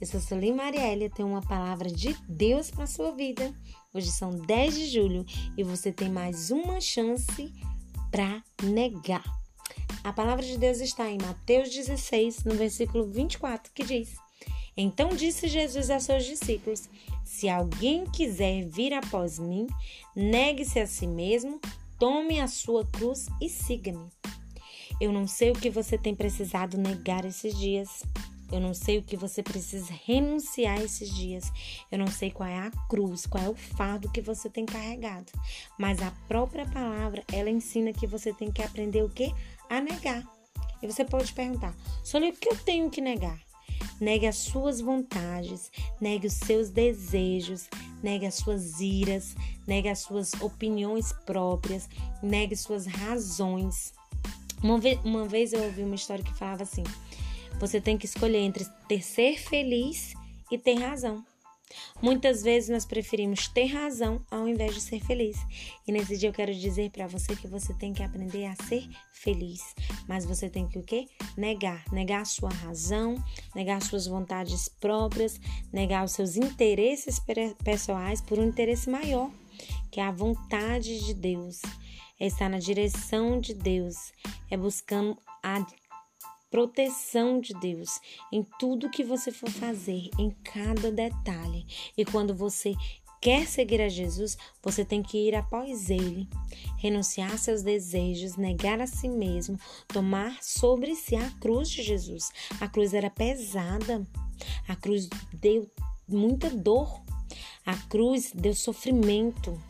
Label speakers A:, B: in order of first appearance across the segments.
A: Eu sou Sueli Marielle, eu tenho uma palavra de Deus para sua vida. Hoje são 10 de julho e você tem mais uma chance para negar. A palavra de Deus está em Mateus 16, no versículo 24, que diz: Então disse Jesus a seus discípulos: Se alguém quiser vir após mim, negue-se a si mesmo, tome a sua cruz e siga-me. Eu não sei o que você tem precisado negar esses dias. Eu não sei o que você precisa renunciar esses dias. Eu não sei qual é a cruz, qual é o fardo que você tem carregado. Mas a própria palavra, ela ensina que você tem que aprender o que? A negar. E você pode perguntar: Sônia, o que eu tenho que negar? Negue as suas vontades, negue os seus desejos, negue as suas iras, negue as suas opiniões próprias, negue suas razões. Uma vez, uma vez eu ouvi uma história que falava assim: você tem que escolher entre ter ser feliz e ter razão. Muitas vezes nós preferimos ter razão ao invés de ser feliz. E nesse dia eu quero dizer para você que você tem que aprender a ser feliz, mas você tem que o quê? Negar, negar a sua razão, negar suas vontades próprias, negar os seus interesses pessoais por um interesse maior, que é a vontade de Deus. É estar na direção de Deus, é buscando a proteção de Deus em tudo que você for fazer, em cada detalhe. E quando você quer seguir a Jesus, você tem que ir após ele, renunciar seus desejos, negar a si mesmo, tomar sobre si a cruz de Jesus. A cruz era pesada, a cruz deu muita dor, a cruz deu sofrimento.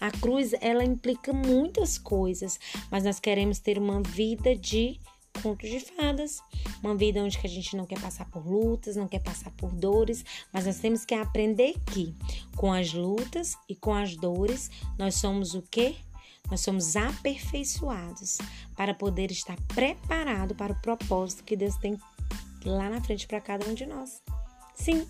A: A cruz ela implica muitas coisas, mas nós queremos ter uma vida de contos de fadas, uma vida onde que a gente não quer passar por lutas, não quer passar por dores, mas nós temos que aprender que com as lutas e com as dores nós somos o quê? Nós somos aperfeiçoados para poder estar preparado para o propósito que Deus tem lá na frente para cada um de nós. Sim,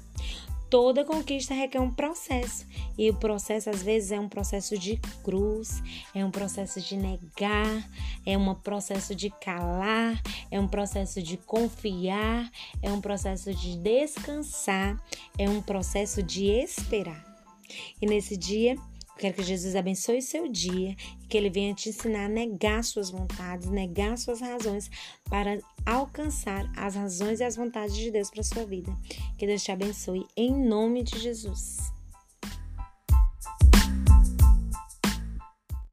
A: Toda conquista requer um processo, e o processo às vezes é um processo de cruz, é um processo de negar, é um processo de calar, é um processo de confiar, é um processo de descansar, é um processo de esperar. E nesse dia, Quero que Jesus abençoe seu dia e que ele venha te ensinar a negar suas vontades, negar suas razões para alcançar as razões e as vontades de Deus para sua vida. Que Deus te abençoe em nome de Jesus.